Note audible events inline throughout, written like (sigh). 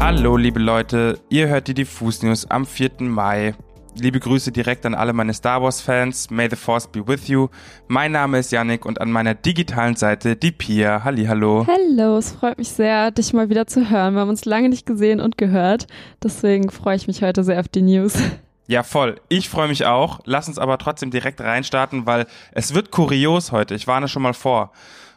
Hallo, liebe Leute, ihr hört die Diffus News am 4. Mai. Liebe Grüße direkt an alle meine Star Wars Fans. May the Force be with you. Mein Name ist Yannick und an meiner digitalen Seite die Pia. Halli, hallo. Hallo, es freut mich sehr, dich mal wieder zu hören. Wir haben uns lange nicht gesehen und gehört. Deswegen freue ich mich heute sehr auf die News. Ja, voll. Ich freue mich auch. Lass uns aber trotzdem direkt reinstarten, weil es wird kurios heute. Ich warne schon mal vor.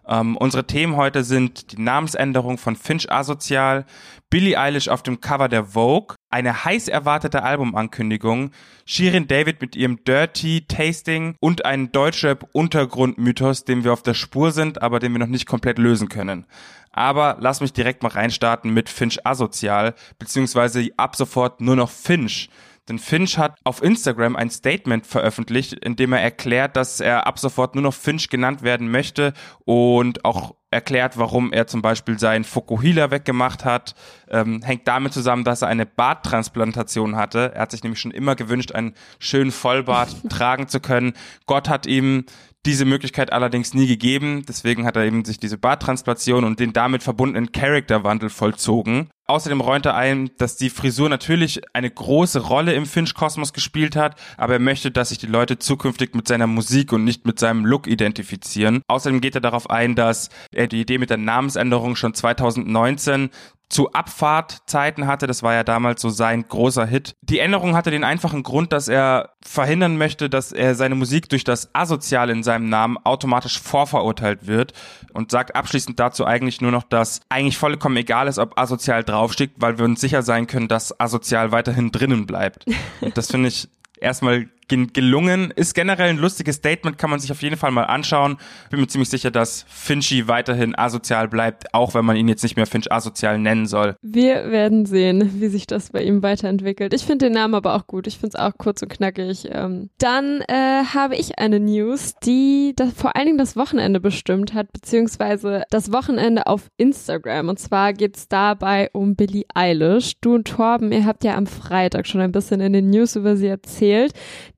Ähm, unsere Themen heute sind die Namensänderung von Finch Asozial, Billie Eilish auf dem Cover der Vogue, eine heiß erwartete Albumankündigung, Shirin David mit ihrem Dirty Tasting und ein Deutschrap-Untergrundmythos, dem wir auf der Spur sind, aber den wir noch nicht komplett lösen können. Aber lass mich direkt mal reinstarten mit Finch Asozial, beziehungsweise ab sofort nur noch Finch. Denn Finch hat auf Instagram ein Statement veröffentlicht, in dem er erklärt, dass er ab sofort nur noch Finch genannt werden möchte und auch erklärt, warum er zum Beispiel seinen Fokuhila weggemacht hat. Ähm, hängt damit zusammen, dass er eine Barttransplantation hatte. Er hat sich nämlich schon immer gewünscht, einen schönen Vollbart (laughs) tragen zu können. Gott hat ihm diese Möglichkeit allerdings nie gegeben, deswegen hat er eben sich diese Barttransplantation und den damit verbundenen Charakterwandel vollzogen. Außerdem räumt er ein, dass die Frisur natürlich eine große Rolle im Finch-Kosmos gespielt hat, aber er möchte, dass sich die Leute zukünftig mit seiner Musik und nicht mit seinem Look identifizieren. Außerdem geht er darauf ein, dass er die Idee mit der Namensänderung schon 2019 zu Abfahrtzeiten hatte. Das war ja damals so sein großer Hit. Die Änderung hatte den einfachen Grund, dass er verhindern möchte, dass er seine Musik durch das Asoziale in seinem Namen automatisch vorverurteilt wird und sagt abschließend dazu eigentlich nur noch, dass eigentlich vollkommen egal ist, ob asozial draufsteht, weil wir uns sicher sein können, dass asozial weiterhin drinnen bleibt. Und das finde ich erstmal gelungen. Ist generell ein lustiges Statement, kann man sich auf jeden Fall mal anschauen. Bin mir ziemlich sicher, dass Finchy weiterhin asozial bleibt, auch wenn man ihn jetzt nicht mehr Finch asozial nennen soll. Wir werden sehen, wie sich das bei ihm weiterentwickelt. Ich finde den Namen aber auch gut. Ich finde es auch kurz und knackig. Ähm, dann äh, habe ich eine News, die das, vor allen Dingen das Wochenende bestimmt hat, beziehungsweise das Wochenende auf Instagram. Und zwar geht es dabei um Billie Eilish. Du und Torben, ihr habt ja am Freitag schon ein bisschen in den News über sie erzählt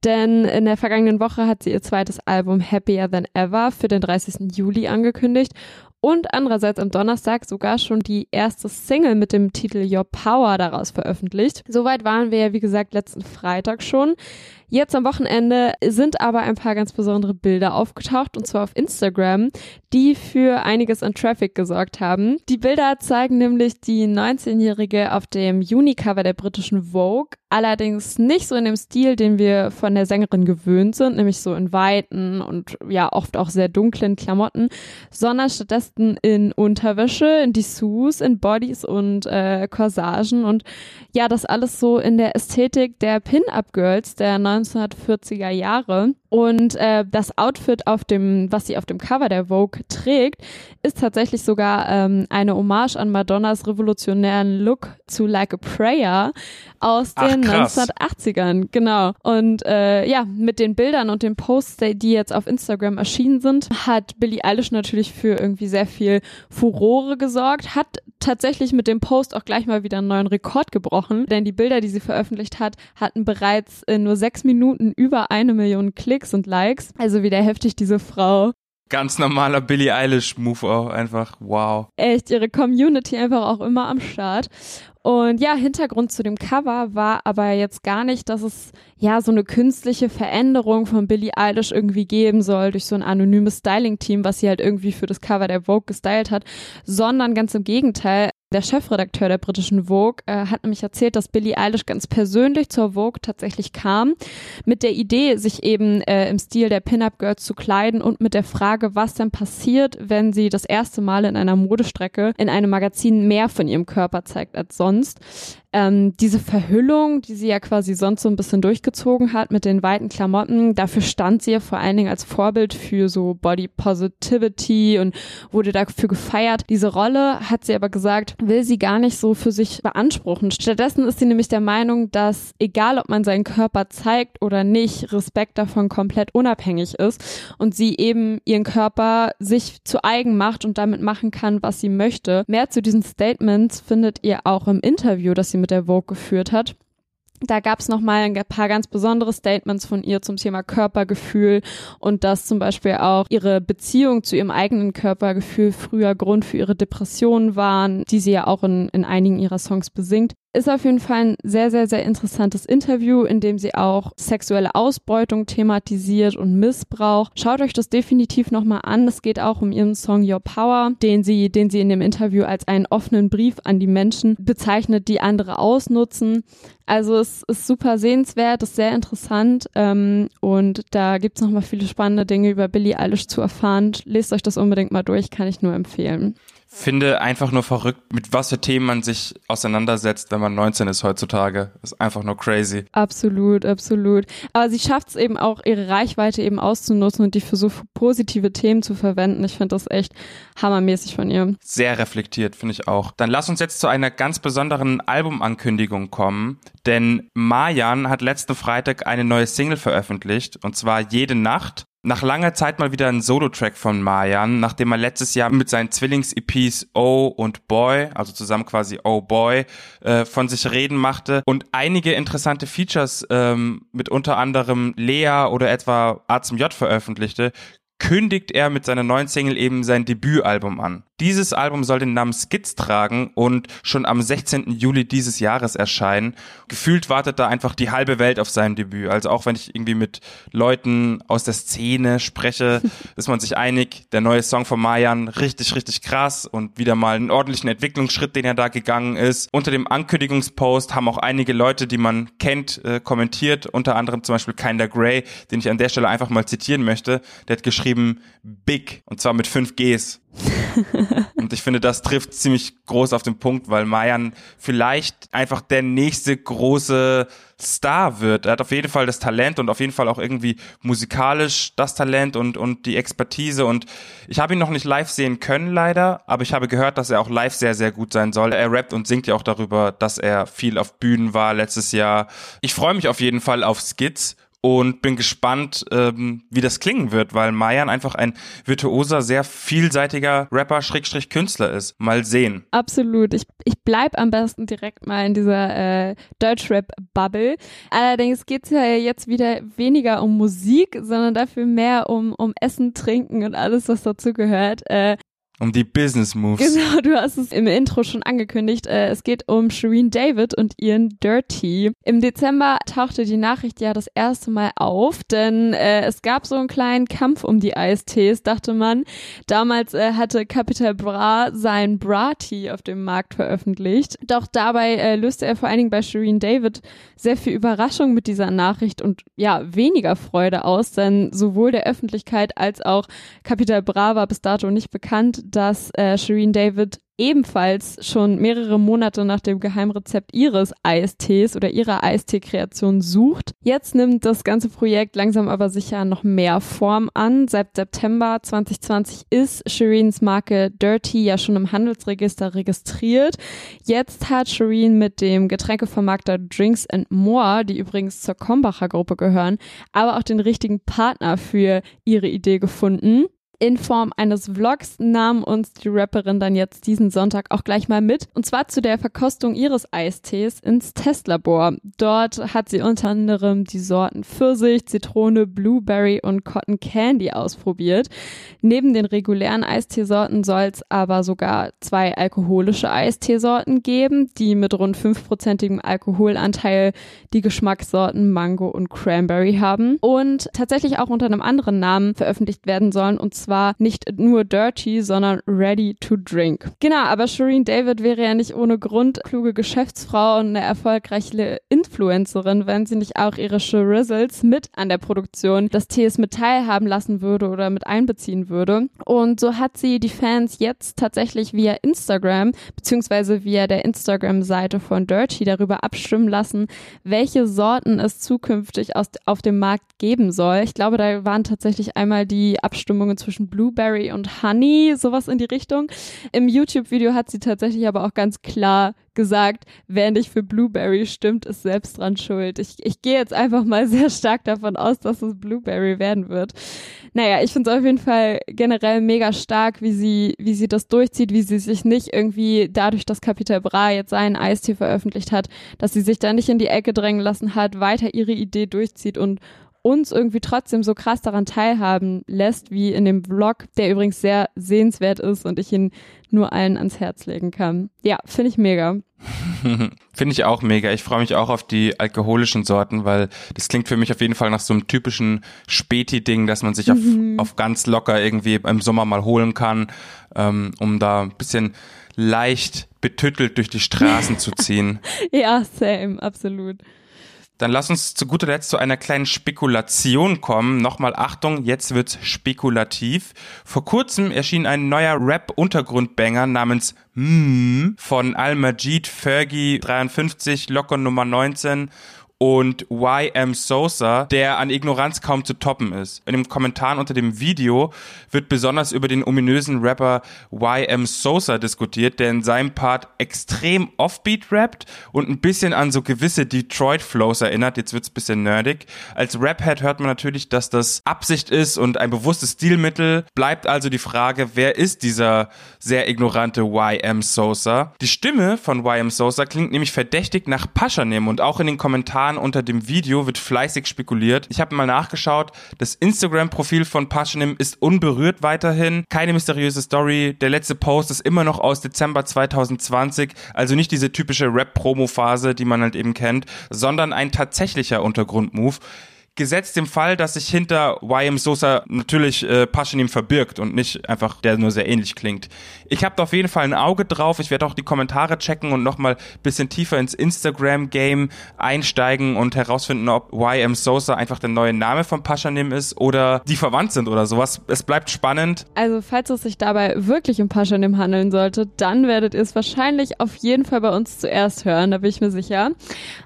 denn in der vergangenen Woche hat sie ihr zweites Album Happier Than Ever für den 30. Juli angekündigt und andererseits am Donnerstag sogar schon die erste Single mit dem Titel Your Power daraus veröffentlicht. Soweit waren wir ja, wie gesagt, letzten Freitag schon. Jetzt am Wochenende sind aber ein paar ganz besondere Bilder aufgetaucht und zwar auf Instagram, die für einiges an Traffic gesorgt haben. Die Bilder zeigen nämlich die 19-Jährige auf dem Juni-Cover der britischen Vogue, allerdings nicht so in dem Stil, den wir von der Sängerin gewöhnt sind, nämlich so in weiten und ja oft auch sehr dunklen Klamotten, sondern stattdessen in Unterwäsche, in Dessous, in Bodies und äh, Corsagen und ja, das alles so in der Ästhetik der Pin-Up-Girls der 1940er Jahre. Und äh, das Outfit, auf dem, was sie auf dem Cover der Vogue trägt, ist tatsächlich sogar ähm, eine Hommage an Madonnas revolutionären Look zu Like a Prayer aus den 1980ern. Genau. Und äh, ja, mit den Bildern und den Posts, die jetzt auf Instagram erschienen sind, hat Billie Eilish natürlich für irgendwie sehr viel Furore gesorgt, hat tatsächlich mit dem Post auch gleich mal wieder einen neuen Rekord gebrochen, denn die Bilder, die sie veröffentlicht hat, hatten bereits in nur sechs Minuten über eine Million Klicks und Likes. Also wieder heftig, diese Frau. Ganz normaler Billie Eilish-Move auch einfach. Wow. Echt, ihre Community einfach auch immer am Start. Und ja, Hintergrund zu dem Cover war aber jetzt gar nicht, dass es ja so eine künstliche Veränderung von Billie Eilish irgendwie geben soll durch so ein anonymes Styling-Team, was sie halt irgendwie für das Cover der Vogue gestylt hat, sondern ganz im Gegenteil. Der Chefredakteur der britischen Vogue äh, hat nämlich erzählt, dass Billie Eilish ganz persönlich zur Vogue tatsächlich kam, mit der Idee, sich eben äh, im Stil der Pin-Up Girls zu kleiden und mit der Frage, was denn passiert, wenn sie das erste Mal in einer Modestrecke in einem Magazin mehr von ihrem Körper zeigt als sonst ähm, diese Verhüllung, die sie ja quasi sonst so ein bisschen durchgezogen hat mit den weiten Klamotten, dafür stand sie ja vor allen Dingen als Vorbild für so Body Positivity und wurde dafür gefeiert. Diese Rolle hat sie aber gesagt, will sie gar nicht so für sich beanspruchen. Stattdessen ist sie nämlich der Meinung, dass egal ob man seinen Körper zeigt oder nicht, Respekt davon komplett unabhängig ist und sie eben ihren Körper sich zu eigen macht und damit machen kann, was sie möchte. Mehr zu diesen Statements findet ihr auch im Interview, das sie mit der Vogue geführt hat. Da gab es nochmal ein paar ganz besondere Statements von ihr zum Thema Körpergefühl und dass zum Beispiel auch ihre Beziehung zu ihrem eigenen Körpergefühl früher Grund für ihre Depressionen waren, die sie ja auch in, in einigen ihrer Songs besingt. Ist auf jeden Fall ein sehr, sehr, sehr interessantes Interview, in dem sie auch sexuelle Ausbeutung thematisiert und Missbrauch. Schaut euch das definitiv nochmal an. Es geht auch um ihren Song Your Power, den sie, den sie in dem Interview als einen offenen Brief an die Menschen bezeichnet, die andere ausnutzen. Also es ist super sehenswert, ist sehr interessant ähm, und da gibt es nochmal viele spannende Dinge über Billie Eilish zu erfahren. Lest euch das unbedingt mal durch, kann ich nur empfehlen finde einfach nur verrückt, mit was für Themen man sich auseinandersetzt, wenn man 19 ist heutzutage. Das ist einfach nur crazy. Absolut, absolut. Aber sie schafft es eben auch, ihre Reichweite eben auszunutzen und die für so positive Themen zu verwenden. Ich finde das echt hammermäßig von ihr. Sehr reflektiert, finde ich auch. Dann lass uns jetzt zu einer ganz besonderen Albumankündigung kommen, denn Marjan hat letzten Freitag eine neue Single veröffentlicht und zwar Jede Nacht nach langer Zeit mal wieder ein Solo-Track von Marjan, nachdem er letztes Jahr mit seinen Zwillings-EPs Oh und Boy, also zusammen quasi Oh Boy, äh, von sich reden machte und einige interessante Features ähm, mit unter anderem Lea oder etwa A zum J veröffentlichte, kündigt er mit seiner neuen Single eben sein Debütalbum an. Dieses Album soll den Namen Skits tragen und schon am 16. Juli dieses Jahres erscheinen. Gefühlt wartet da einfach die halbe Welt auf sein Debüt. Also auch wenn ich irgendwie mit Leuten aus der Szene spreche, (laughs) ist man sich einig, der neue Song von Mayan richtig, richtig krass und wieder mal einen ordentlichen Entwicklungsschritt, den er da gegangen ist. Unter dem Ankündigungspost haben auch einige Leute, die man kennt, äh, kommentiert. Unter anderem zum Beispiel Kinder Grey, den ich an der Stelle einfach mal zitieren möchte. Der hat geschrieben Big und zwar mit fünf Gs. (laughs) und ich finde, das trifft ziemlich groß auf den Punkt, weil Mayan vielleicht einfach der nächste große Star wird. Er hat auf jeden Fall das Talent und auf jeden Fall auch irgendwie musikalisch das Talent und, und die Expertise. Und ich habe ihn noch nicht live sehen können, leider, aber ich habe gehört, dass er auch live sehr, sehr gut sein soll. Er rappt und singt ja auch darüber, dass er viel auf Bühnen war letztes Jahr. Ich freue mich auf jeden Fall auf Skits und bin gespannt, ähm, wie das klingen wird, weil Mayan einfach ein virtuoser, sehr vielseitiger Rapper, Schrägstrich Künstler ist. Mal sehen. Absolut. Ich, ich bleib am besten direkt mal in dieser äh, Deutschrap-Bubble. Allerdings geht's ja jetzt wieder weniger um Musik, sondern dafür mehr um, um Essen, Trinken und alles, was dazu gehört. Äh, um die Business Moves. Genau, du hast es im Intro schon angekündigt. Äh, es geht um Shireen David und ihren Dirty. Im Dezember tauchte die Nachricht ja das erste Mal auf, denn äh, es gab so einen kleinen Kampf um die ISTs, dachte man. Damals äh, hatte Capital Bra sein Bra-Tee auf dem Markt veröffentlicht. Doch dabei löste er vor allen Dingen bei Shireen David sehr viel Überraschung mit dieser Nachricht und ja, weniger Freude aus, denn sowohl der Öffentlichkeit als auch Capital Bra war bis dato nicht bekannt, dass äh, Shireen David ebenfalls schon mehrere Monate nach dem Geheimrezept ihres ISTs oder ihrer IST-Kreation sucht. Jetzt nimmt das ganze Projekt langsam aber sicher noch mehr Form an. Seit September 2020 ist Shireens Marke Dirty ja schon im Handelsregister registriert. Jetzt hat Shireen mit dem Getränkevermarkter Drinks and More, die übrigens zur Kombacher Gruppe gehören, aber auch den richtigen Partner für ihre Idee gefunden in Form eines Vlogs nahm uns die Rapperin dann jetzt diesen Sonntag auch gleich mal mit. Und zwar zu der Verkostung ihres Eistees ins Testlabor. Dort hat sie unter anderem die Sorten Pfirsich, Zitrone, Blueberry und Cotton Candy ausprobiert. Neben den regulären Eisteesorten soll es aber sogar zwei alkoholische Eisteesorten geben, die mit rund fünfprozentigem Alkoholanteil die Geschmackssorten Mango und Cranberry haben und tatsächlich auch unter einem anderen Namen veröffentlicht werden sollen und zwar nicht nur dirty, sondern ready to drink. Genau, aber Shireen David wäre ja nicht ohne Grund kluge Geschäftsfrau und eine erfolgreiche Influencerin, wenn sie nicht auch ihre Shirizzles mit an der Produktion des Tees mit teilhaben lassen würde oder mit einbeziehen würde. Und so hat sie die Fans jetzt tatsächlich via Instagram beziehungsweise via der Instagram-Seite von Dirty darüber abstimmen lassen, welche Sorten es zukünftig aus, auf dem Markt geben soll. Ich glaube, da waren tatsächlich einmal die Abstimmungen zwischen zwischen Blueberry und Honey, sowas in die Richtung. Im YouTube-Video hat sie tatsächlich aber auch ganz klar gesagt, wer nicht für Blueberry stimmt, ist selbst dran schuld. Ich, ich gehe jetzt einfach mal (laughs) sehr stark davon aus, dass es Blueberry werden wird. Naja, ich finde es auf jeden Fall generell mega stark, wie sie, wie sie das durchzieht, wie sie sich nicht irgendwie dadurch, dass Capital Bra jetzt seinen Eistee veröffentlicht hat, dass sie sich da nicht in die Ecke drängen lassen hat, weiter ihre Idee durchzieht und uns irgendwie trotzdem so krass daran teilhaben lässt, wie in dem Vlog, der übrigens sehr sehenswert ist und ich ihn nur allen ans Herz legen kann. Ja, finde ich mega. (laughs) finde ich auch mega. Ich freue mich auch auf die alkoholischen Sorten, weil das klingt für mich auf jeden Fall nach so einem typischen Späti-Ding, dass man sich mhm. auf, auf ganz locker irgendwie im Sommer mal holen kann, ähm, um da ein bisschen leicht betüttelt durch die Straßen zu ziehen. (laughs) Ja, same, absolut. Dann lass uns zu guter Letzt zu einer kleinen Spekulation kommen. Nochmal Achtung, jetzt wird's spekulativ. Vor kurzem erschien ein neuer Rap-Untergrundbanger namens Mmm von Al-Majid Fergie 53, Locker Nummer 19 und YM Sosa, der an Ignoranz kaum zu toppen ist. In den Kommentaren unter dem Video wird besonders über den ominösen Rapper YM Sosa diskutiert, der in seinem Part extrem offbeat rappt und ein bisschen an so gewisse Detroit Flows erinnert. Jetzt wird's bisschen nerdig. Als Raphead hört man natürlich, dass das Absicht ist und ein bewusstes Stilmittel. Bleibt also die Frage, wer ist dieser sehr ignorante YM Sosa? Die Stimme von YM Sosa klingt nämlich verdächtig nach Paschanim und auch in den Kommentaren Kommentaren unter dem Video wird fleißig spekuliert. Ich habe mal nachgeschaut, das Instagram-Profil von Paschanim ist unberührt weiterhin. Keine mysteriöse Story. Der letzte Post ist immer noch aus Dezember 2020, also nicht diese typische Rap-Promo-Phase, die man halt eben kennt, sondern ein tatsächlicher Untergrund-Move gesetzt dem Fall, dass sich hinter YM Sosa natürlich äh, Paschanim verbirgt und nicht einfach der nur sehr ähnlich klingt. Ich habe auf jeden Fall ein Auge drauf. Ich werde auch die Kommentare checken und nochmal bisschen tiefer ins Instagram-Game einsteigen und herausfinden, ob YM Sosa einfach der neue Name von Paschanim ist oder die verwandt sind oder sowas. Es bleibt spannend. Also falls es sich dabei wirklich um Paschanim handeln sollte, dann werdet ihr es wahrscheinlich auf jeden Fall bei uns zuerst hören, da bin ich mir sicher.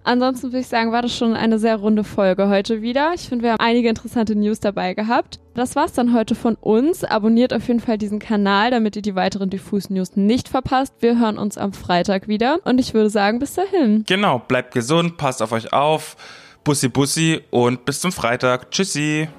Ansonsten würde ich sagen, war das schon eine sehr runde Folge heute wieder wieder. Ich finde, wir haben einige interessante News dabei gehabt. Das war's dann heute von uns. Abonniert auf jeden Fall diesen Kanal, damit ihr die weiteren Diffus News nicht verpasst. Wir hören uns am Freitag wieder und ich würde sagen, bis dahin. Genau, bleibt gesund, passt auf euch auf. Bussi Bussi und bis zum Freitag. Tschüssi.